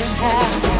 have.